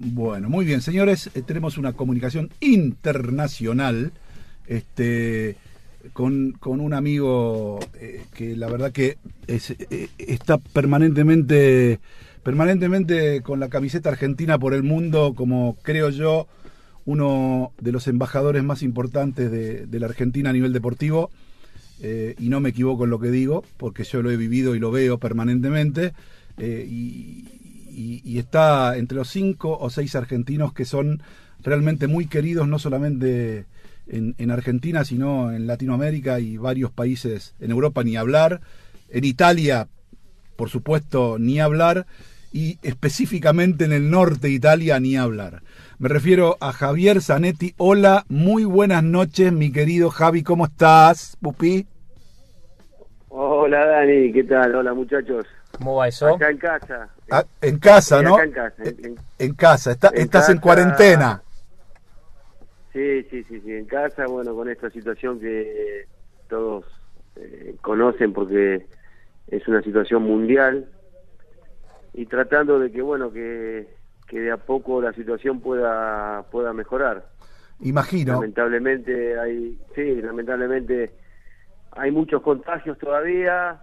Bueno, muy bien, señores, eh, tenemos una comunicación internacional este, con, con un amigo eh, que la verdad que eh, está permanentemente, permanentemente con la camiseta argentina por el mundo, como creo yo, uno de los embajadores más importantes de, de la Argentina a nivel deportivo. y no me equivoco en lo que digo, porque yo lo he vivido y lo veo permanentemente. y, y, está entre los cinco o seis argentinos que son realmente muy queridos, no solamente en, Argentina, sino en Latinoamérica y varios países, en Europa ni hablar, en Italia, por supuesto, ni hablar, y específicamente en el norte de Italia, ni hablar. Me refiero a Javier Zanetti. Hola, muy buenas noches, mi querido Javi, ¿cómo estás, Pupi? Hola, Dani, ¿qué tal? Hola, muchachos. ¿Cómo va eso? Acá en casa. Ah, en casa, ¿no? en casa. En, casa. estás en cuarentena. Sí, sí, sí, sí, en casa, bueno, con esta situación que todos eh, conocen porque es una situación mundial y tratando de que, bueno, que, que de a poco la situación pueda, pueda mejorar. Imagino. Lamentablemente hay, sí, lamentablemente hay muchos contagios todavía,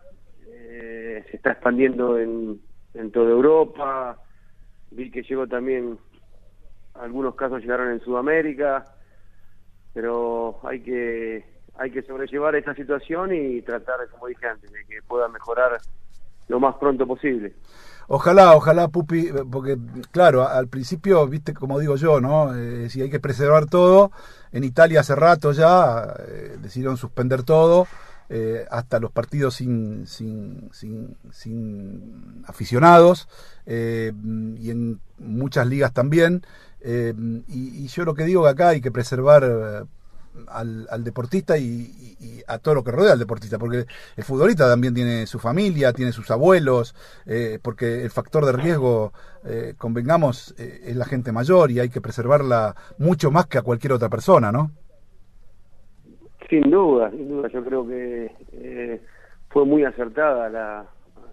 eh, se está expandiendo en, en toda Europa, vi que llegó también, algunos casos llegaron en Sudamérica, pero hay que hay que sobrellevar esta situación y tratar, como dije antes, de que pueda mejorar lo más pronto posible. Ojalá, ojalá, Pupi, porque claro, al principio, viste, como digo yo, ¿no? Eh, si hay que preservar todo, en Italia hace rato ya eh, decidieron suspender todo, eh, hasta los partidos sin, sin, sin, aficionados eh, y en muchas ligas también. Eh, y, yo lo que digo que acá hay que preservar al, deportista y, a todo lo que rodea al deportista, porque el futbolista también tiene su familia, tiene sus abuelos, porque el factor de riesgo, convengamos, es la gente mayor y hay que preservarla mucho más que a cualquier otra persona, ¿no? Sin duda, sin duda. Yo creo que eh, fue muy acertada la,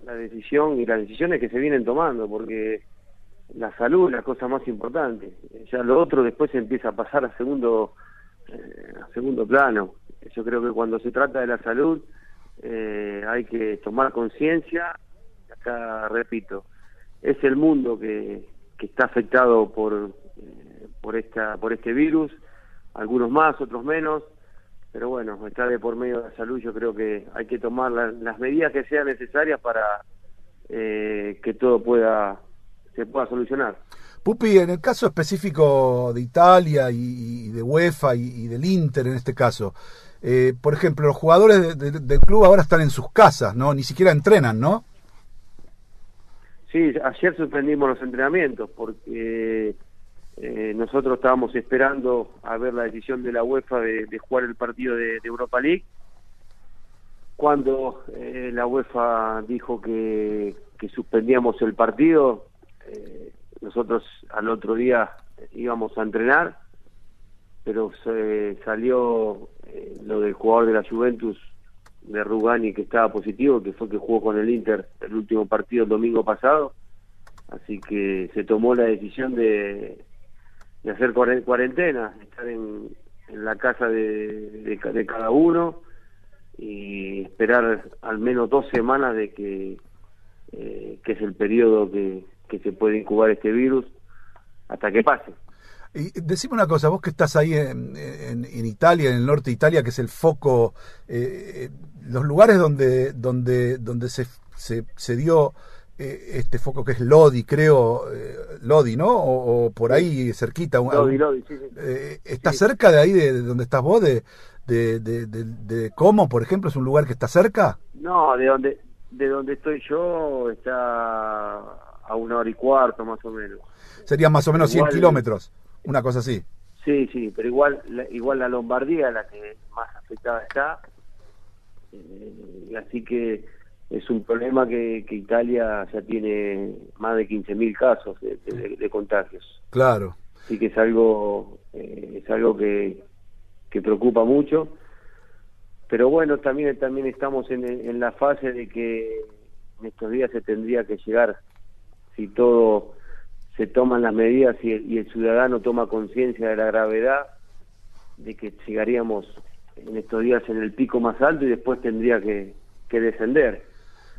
la decisión y las decisiones que se vienen tomando, porque la salud es la cosa más importante. Ya lo otro después empieza a pasar a segundo, eh, a segundo plano. Yo creo que cuando se trata de la salud eh, hay que tomar conciencia. Acá repito, es el mundo que, que está afectado por por esta por este virus. Algunos más, otros menos pero bueno, está de por medio de la salud, yo creo que hay que tomar las medidas que sean necesarias para eh, que todo pueda se pueda solucionar. Pupi, en el caso específico de Italia y, de UEFA y, del Inter en este caso, eh, por ejemplo, los jugadores del club ahora están en sus casas, ¿no? Ni siquiera entrenan, ¿no? Sí, ayer suspendimos los entrenamientos porque eh, nosotros estábamos esperando a ver la decisión de la UEFA de, jugar el partido de, Europa League. Cuando eh, la UEFA dijo que, suspendíamos el partido, eh, nosotros al otro día íbamos a entrenar, pero se salió lo del jugador de la Juventus de Rugani que estaba positivo, que fue que jugó con el Inter el último partido el domingo pasado. Así que se tomó la decisión de, de hacer cuarentena, estar en, en la casa de, de, cada uno y esperar al menos dos semanas de que, eh, que es el periodo que, que se puede incubar este virus hasta que pase. Y decime una cosa, vos que estás ahí en, en, Italia, en el norte de Italia, que es el foco, eh, los lugares donde, donde, donde se, se, se dio eh, este foco que es Lodi, creo, eh, Lodi, ¿no? O, por ahí cerquita. Lodi, Lodi, sí, eh, ¿Está cerca de ahí, de, donde estás vos, de, de, de, de, Como, por ejemplo? ¿Es un lugar que está cerca? No, de donde, de donde estoy yo está a una hora y cuarto, más o menos. Serían más o menos 100 kilómetros, una cosa así. Sí, sí, pero igual, igual la Lombardía, la que más afectada está. así que es un problema que, Italia ya tiene más de 15.000 casos de, contagios. Claro. Así que es algo, eh, es algo que, que preocupa mucho. Pero bueno, también, también estamos en, en la fase de que en estos días se tendría que llegar, si todo se toman las medidas y el, ciudadano toma conciencia de la gravedad de que llegaríamos en estos días en el pico más alto y después tendría que, descender.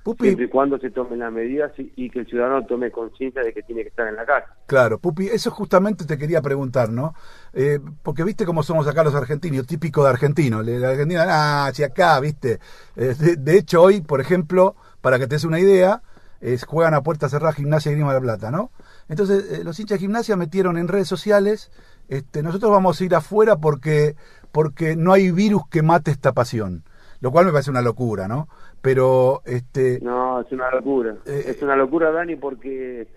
Pupi, siempre y cuando se tomen las medidas y, que el ciudadano tome conciencia de que tiene que estar en la casa. Claro, Pupi, eso justamente te quería preguntar, ¿no? Eh, porque viste cómo somos acá los argentinos, típico de argentino. La Argentina, ah, si acá, viste. Eh, de, hecho, hoy, por ejemplo, para que te des una idea, es, juegan a puerta cerrada Gimnasia y Grima de la Plata, ¿no? Entonces, eh, los hinchas de gimnasia metieron en redes sociales, este, nosotros vamos a ir afuera porque, porque no hay virus que mate esta pasión. Lo cual me parece una locura, ¿no? Pero, este... No, es una locura. Eh, es una locura, Dani, porque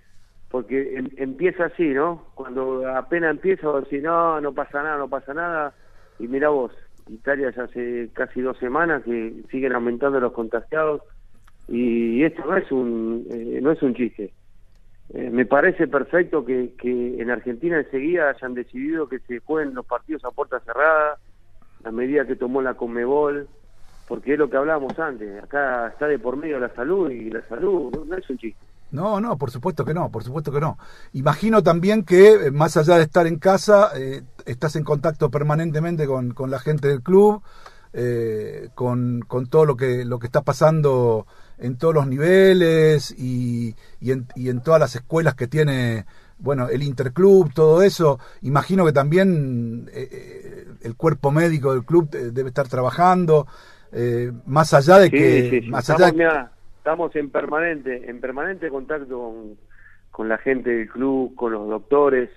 porque em, empieza así, ¿no? Cuando apenas empieza, si no, no pasa nada, no pasa nada. Y mira vos, Italia ya hace casi dos semanas que siguen aumentando los contagiados y esto no es un eh, no es un chiste. Eh, me parece perfecto que, que en Argentina enseguida hayan decidido que se jueguen los partidos a puerta cerrada, la medida que tomó la Conmebol, porque es lo que hablábamos antes, acá está de por medio la salud y la salud no, es un chiste. No, no, por supuesto que no, por supuesto que no. Imagino también que eh, más allá de estar en casa, eh, estás en contacto permanentemente con, la gente del club, con, con todo lo que, lo que está pasando en todos los niveles y, y, en, y en todas las escuelas que tiene bueno, el interclub, todo eso, imagino que también eh, eh, el cuerpo médico del club debe estar trabajando, eh, más allá de que... Más estamos, allá estamos en permanente, en permanente contacto con, con, la gente del club, con los doctores.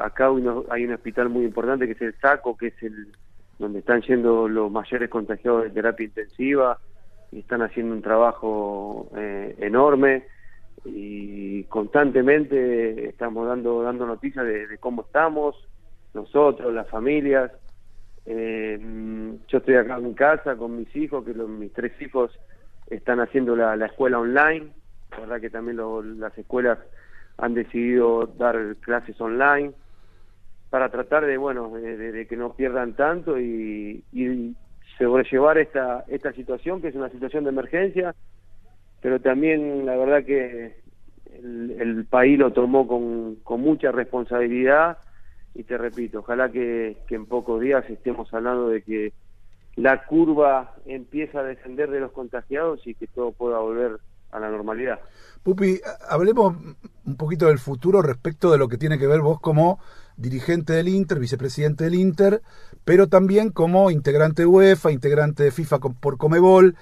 acá hay, un hospital muy importante que es el SACO, que es el donde están yendo los mayores contagiados de terapia intensiva y están haciendo un trabajo eh, enorme y constantemente estamos dando dando noticias de, cómo estamos nosotros las familias eh, yo estoy acá en mi casa con mis hijos que mis tres hijos están haciendo la, escuela online. La verdad que también las escuelas han decidido dar clases online para tratar de bueno de, que no pierdan tanto y, y sobrellevar esta, esta situación, que es una situación de emergencia, pero también la verdad que el, país lo tomó con, con, mucha responsabilidad y te repito, ojalá que, en pocos días estemos hablando de que la curva empieza a descender de los contagiados y que todo pueda volver a la normalidad. Pupi, hablemos un poquito del futuro respecto de lo que tiene que ver vos como dirigente del Inter, vicepresidente del Inter, pero también como integrante de UEFA, integrante de FIFA por Comebol.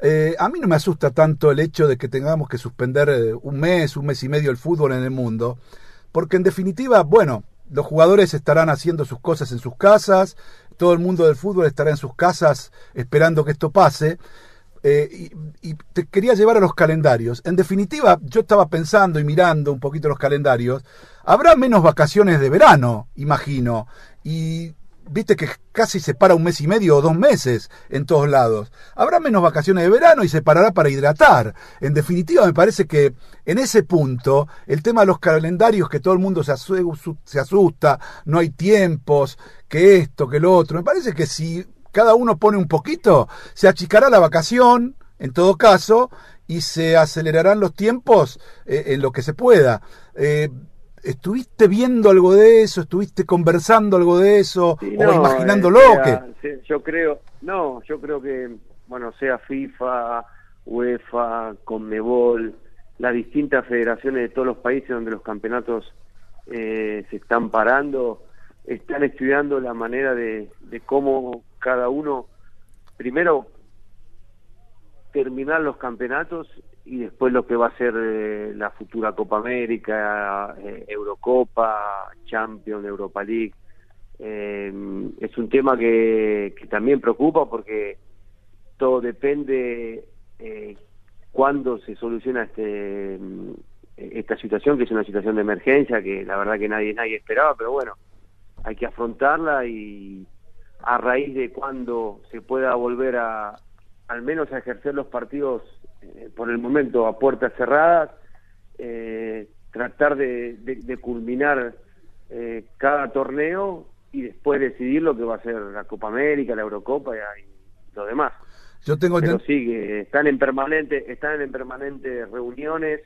Eh, a mí no me asusta tanto el hecho de que tengamos que suspender eh, un mes, un mes y medio el fútbol en el mundo, porque en definitiva, bueno, los jugadores estarán haciendo sus cosas en sus casas, todo el mundo del fútbol estará en sus casas esperando que esto pase, eh, y, te quería llevar a los calendarios. En definitiva, yo estaba pensando y mirando un poquito los calendarios. Habrá menos vacaciones de verano, imagino. Y viste que casi se para un mes y medio o dos meses en todos lados. Habrá menos vacaciones de verano y se parará para hidratar. En definitiva, me parece que en ese punto, el tema de los calendarios, que todo el mundo se, asusta, no hay tiempos, que esto, que lo otro, me parece que si cada uno pone un poquito, se achicará la vacación, en todo caso, y se acelerarán los tiempos eh, en lo que se pueda. Eh, ¿Estuviste viendo algo de eso? ¿Estuviste conversando algo de eso? ¿O imaginándolo? Eh, yo creo, no, yo creo que, bueno, sea FIFA, UEFA, Conmebol, las distintas federaciones de todos los países donde los campeonatos se están parando, están estudiando la manera de, de cómo cada uno, primero terminar los campeonatos y después lo que va a ser eh, la futura Copa América, eh, Eurocopa, Champions, Europa League. Eh, es un tema que, también preocupa porque todo depende eh, cuándo se soluciona este esta situación que es una situación de emergencia que la verdad que nadie nadie esperaba pero bueno hay que afrontarla y a raíz de cuando se pueda volver a al menos a ejercer los partidos eh, por el momento a puertas cerradas, eh, tratar de, culminar eh, cada torneo y después decidir lo que va a ser la Copa América, la Eurocopa y, lo demás. Yo tengo Pero sí, están en permanente, están en permanentes reuniones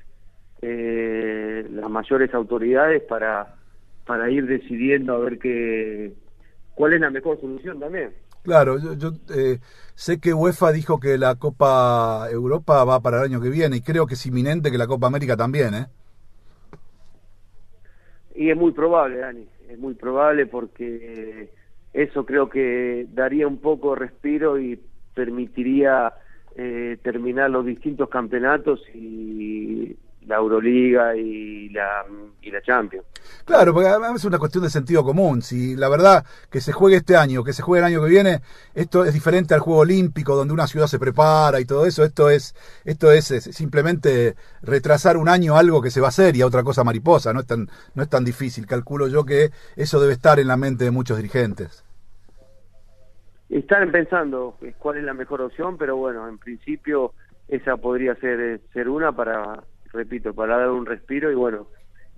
eh, las mayores autoridades para, para ir decidiendo a ver qué, cuál es la mejor solución también. Claro, yo, yo eh, sé que UEFA dijo que la Copa Europa va para el año que viene y creo que es inminente que la Copa América también, ¿eh? Y es muy probable, Dani, es muy probable porque eso creo que daría un poco de respiro y permitiría eh, terminar los distintos campeonatos y la Euroliga y la, y la Champions. Claro, porque además es una cuestión de sentido común. Si la verdad que se juegue este año, que se juegue el año que viene, esto es diferente al juego olímpico donde una ciudad se prepara y todo eso. Esto es, esto es, simplemente retrasar un año algo que se va a hacer y a otra cosa mariposa. No es tan, no es tan difícil. Calculo yo que eso debe estar en la mente de muchos dirigentes. Están pensando cuál es la mejor opción, pero bueno, en principio esa podría ser, ser una para repito, para dar un respiro y bueno,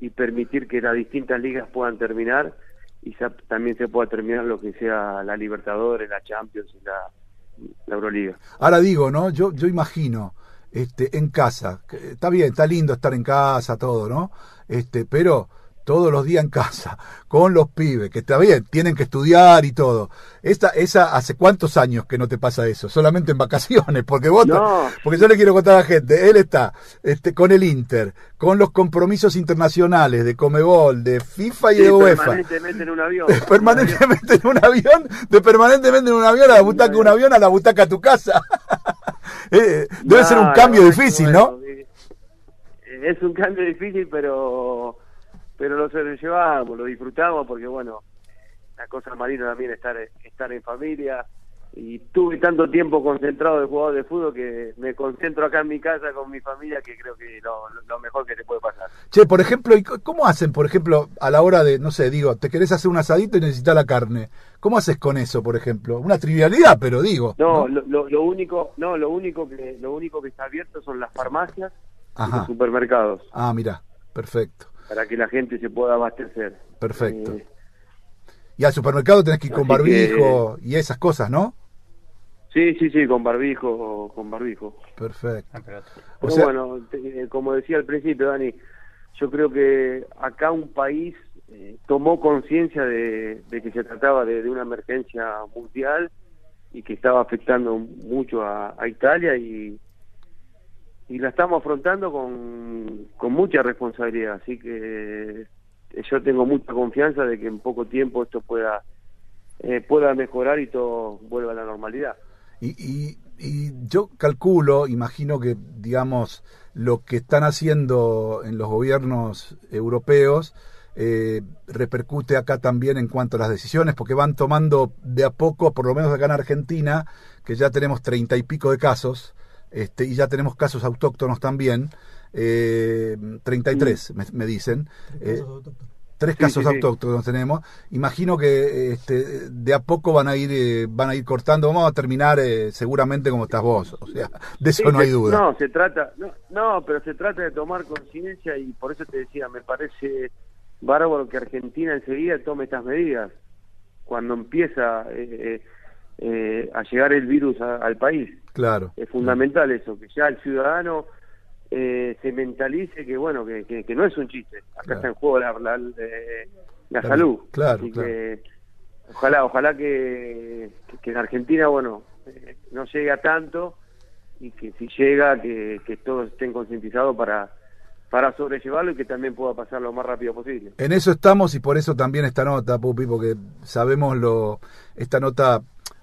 y permitir que las distintas ligas puedan terminar y también se pueda terminar lo que sea la Libertadores, la Champions y la, la Euroliga. Ahora digo, ¿no? Yo, yo imagino, este, en casa, está bien, está lindo estar en casa, todo, ¿no? Este, pero todos los días en casa, con los pibes, que está bien, tienen que estudiar y todo. Esta, esa, ¿hace cuántos años que no te pasa eso? Solamente en vacaciones, porque vos, porque yo le quiero contar a la gente, él está este, con el Inter, con los compromisos internacionales de Comebol, de FIFA y de UEFA. Permanentemente en un avión. permanentemente en un avión, de permanentemente en un avión a la butaca de un avión a la butaca a tu casa. Eh, debe ser un cambio difícil, ¿no? Es un cambio difícil, pero pero lo llevamos, lo disfrutamos porque bueno, la cosa marina también estar estar en familia y tuve tanto tiempo concentrado de jugador de fútbol que me concentro acá en mi casa con mi familia que creo que lo, lo mejor que te puede pasar. Che, por ejemplo, ¿cómo hacen, por ejemplo, a la hora de, no sé, digo, te querés hacer un asadito y necesitas la carne? ¿Cómo haces con eso, por ejemplo? Una trivialidad, pero digo. No, Lo, lo, único, no, lo único que lo único que está abierto son las farmacias y los supermercados. Ah, mira, perfecto para que la gente se pueda abastecer. Perfecto. Eh, y al supermercado tenés que ir con barbijo y esas cosas, ¿no? Sí, sí, sí, con barbijo, con barbijo. Perfecto. Ah, bueno, eh, como decía al principio, Dani, yo creo que acá un país eh, tomó conciencia de, que se trataba de, una emergencia mundial y que estaba afectando mucho a Italia y, y la estamos afrontando con, con mucha responsabilidad, así que eh, yo tengo mucha confianza de que en poco tiempo esto pueda eh, pueda mejorar y todo vuelva a la normalidad. Y, y, y, yo calculo, imagino que, digamos, lo que están haciendo en los gobiernos europeos eh, repercute acá también en cuanto a las decisiones, porque van tomando de a poco, por lo menos acá en Argentina, que ya tenemos treinta y pico de casos, este, y ya tenemos casos autóctonos también, eh, 33 me, me, dicen. Tres casos, eh, autóctonos tenemos. Imagino que este, de a poco van a ir eh, van a ir cortando. Vamos a terminar eh, seguramente como estás vos. O sea, de eso no hay duda. No, se trata, no, no, pero se trata de tomar conciencia y por eso te decía, me parece bárbaro que Argentina enseguida tome estas medidas cuando empieza eh, eh, a llegar el virus al país. Claro. Es fundamental eso, que ya el ciudadano eh, se mentalice que, bueno, que, que, no es un chiste. Acá está en juego la, la, eh, salud. Claro, ojalá, ojalá que, que, en Argentina, bueno, eh, no llegue a tanto y que si llega, que, que todos estén concientizados para para sobrellevarlo y que también pueda pasar lo más rápido posible. En eso estamos y por eso también esta nota, Pupi, porque sabemos lo, esta nota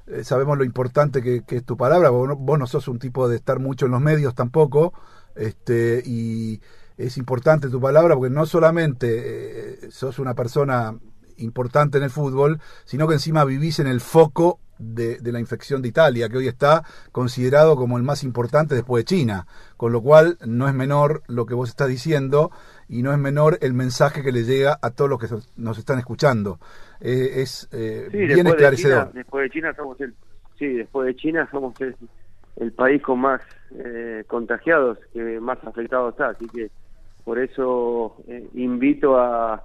eh, sabemos lo importante que, es tu palabra, vos no, sos un tipo de estar mucho en los medios tampoco, este, y es importante tu palabra porque no solamente eh, sos una persona importante en el fútbol, sino que encima vivís en el foco de, la infección de Italia, que hoy está considerado como el más importante después de China, con lo cual no es menor lo que vos estás diciendo y no es menor el mensaje que le llega a todos los que nos están escuchando. Eh, es eh, bien esclarecedor. después de China somos el, sí, después de China somos el, país con más eh, contagiados, que más afectados está, así que por eso invito a,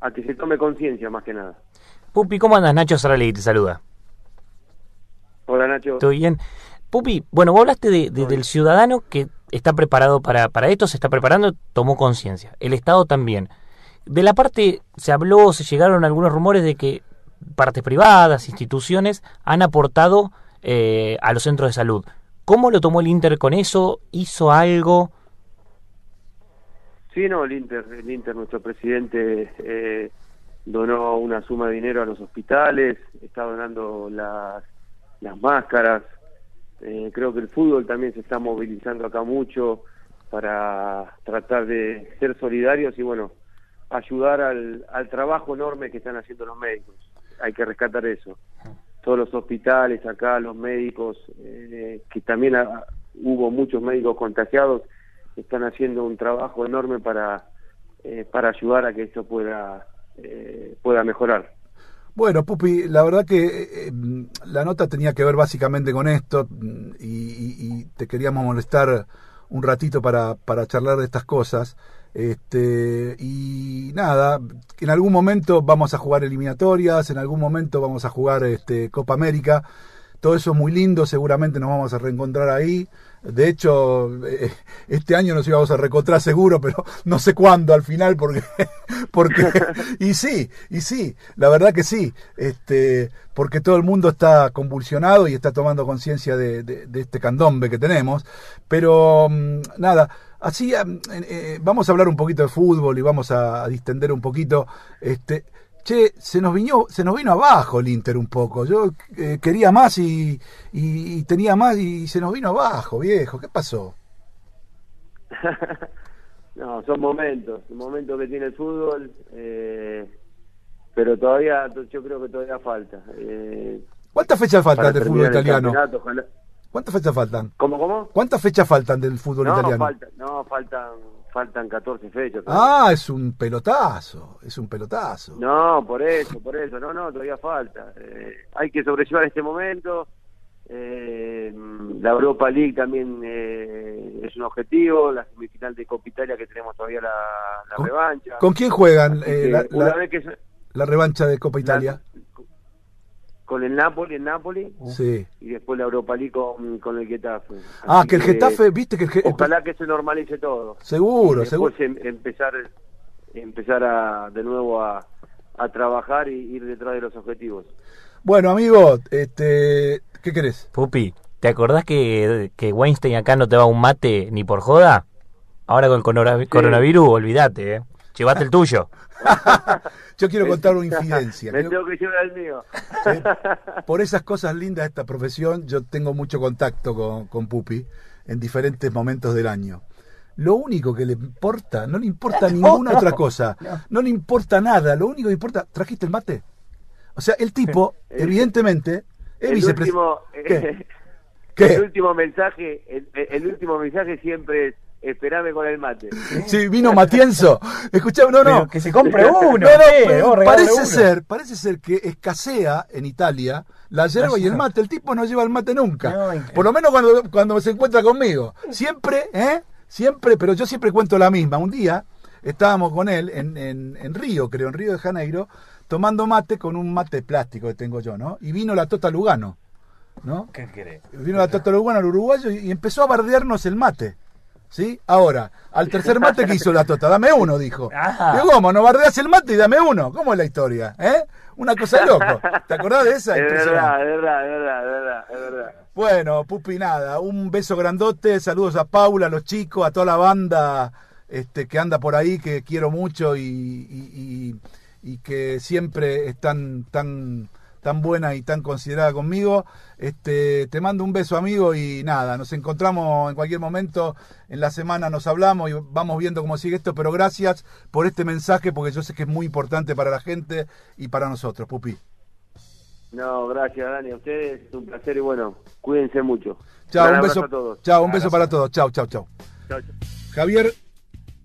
a que se tome conciencia más que nada. Pupi, ¿cómo andas? Nacho Saraley te saluda. Hola Nacho. ¿Todo bien? Pupi, bueno, vos hablaste de, del ciudadano que está preparado para, para esto, se está preparando, tomó conciencia. El Estado también. De la parte, se habló, se llegaron algunos rumores de que partes privadas, instituciones, han aportado eh, a los centros de salud. ¿Cómo lo tomó el Inter con eso? ¿Hizo algo? Sí, no, el Inter, el Inter nuestro presidente, eh, donó una suma de dinero a los hospitales, está donando las, las máscaras. Eh, creo que el fútbol también se está movilizando acá mucho para tratar de ser solidarios y, bueno, ayudar al, al trabajo enorme que están haciendo los médicos. Hay que rescatar eso. Todos los hospitales acá, los médicos, eh, que también hubo muchos médicos contagiados, están haciendo un trabajo enorme para, eh, para ayudar a que esto pueda, eh, pueda mejorar. Bueno, Pupi, la verdad que eh, la nota tenía que ver básicamente con esto y, te queríamos molestar un ratito para, para charlar de estas cosas. Este, y nada, en algún momento vamos a jugar eliminatorias, en algún momento vamos a jugar este, Copa América. Todo eso es muy lindo, seguramente nos vamos a reencontrar ahí. De hecho, eh, este año nos íbamos a recontrar seguro, pero no sé cuándo al final, porque, porque, y sí, y sí, la verdad que sí, este, porque todo el mundo está convulsionado y está tomando conciencia de, de, este candombe que tenemos. Pero mm, nada, así eh, vamos a hablar un poquito de fútbol y vamos a, a distender un poquito. Este, che, se nos vino, se nos vino abajo el Inter un poco. Yo eh, quería más y, y, tenía más y se nos vino abajo, viejo. ¿Qué pasó? no, son momentos, momentos que tiene el fútbol, eh, pero todavía, yo creo que todavía falta. Eh, ¿Cuántas fechas faltan del fútbol italiano? ¿Cuántas fechas faltan? ¿Cómo, cómo? ¿Cuántas fechas faltan del fútbol no, italiano? Falta, no, faltan faltan 14 fechas. Ah, es un pelotazo, es un pelotazo. No, por eso, por eso, no, no, todavía falta. Eh, hay que sobrellevar este momento. Eh, la Europa League también eh, es un objetivo, la semifinal de Copa Italia que tenemos todavía la, revancha. ¿Con quién juegan la, la, revancha de Copa Italia? Con el Napoli en Napoli sí. y después la Europa League con, el Getafe. ah, que el Getafe, viste que el Getafe... Ojalá que se normalice todo. Seguro, y seguro. Em, empezar, empezar a, de nuevo a, a trabajar y ir detrás de los objetivos. Bueno, amigo, este, ¿qué querés? Pupi, ¿te acordás que, que Weinstein acá no te va un mate ni por joda? Ahora con el coronavirus, olvídate, ¿eh? Llevate el tuyo. Yo quiero contar una infidencia. Me tengo que llevar el mío. Por esas cosas lindas de esta profesión, yo tengo mucho contacto con, con Pupi en diferentes momentos del año. Lo único que le importa, no le importa ninguna otra cosa, no le importa nada, lo único que importa, ¿trajiste el mate? O sea, el tipo, evidentemente, es último, El último mensaje, el último mensaje siempre es Esperame con el mate. Sí, vino Matienzo. Escuchame, no, no. que se compre uno. parece ser, parece ser que escasea en Italia la yerba y el mate. El tipo no lleva el mate nunca. Por lo menos cuando, cuando se encuentra conmigo. Siempre, ¿eh? Siempre, pero yo siempre cuento la misma. Un día estábamos con él en, en, en Río, creo, en Río de Janeiro, tomando mate con un mate plástico que tengo yo, ¿no? Y vino la Tota Lugano. ¿No? ¿Qué querés? Vino la Tota Lugano, el uruguayo, y empezó a bardearnos el mate. ¿Sí? Ahora, al tercer mate que hizo la tota, dame uno, dijo. Digo, ¿cómo? ¿No bardeas el mate y dame uno? ¿Cómo es la historia? ¿Eh? Una cosa loco. ¿Te acordás de esa? Es verdad, es verdad, es verdad, es verdad, es verdad. Bueno, Pupi, nada, un beso grandote, saludos a Paula, a los chicos, a toda la banda este, que anda por ahí, que quiero mucho y, y, y que siempre están tan tan buena y tan considerada conmigo. Este, te mando un beso, amigo, y nada, nos encontramos en cualquier momento en la semana, nos hablamos y vamos viendo cómo sigue esto, pero gracias por este mensaje, porque yo sé que es muy importante para la gente y para nosotros, Pupi. No, gracias, Dani, a ustedes, es un placer y bueno, cuídense mucho. Chao, un beso. Chao, un beso para todos. Chao, chao, chao. Javier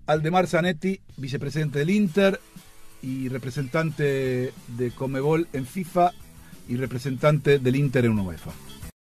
Aldemar Zanetti, vicepresidente del Inter y representante de Comebol en FIFA y representante del Inter en UEFA.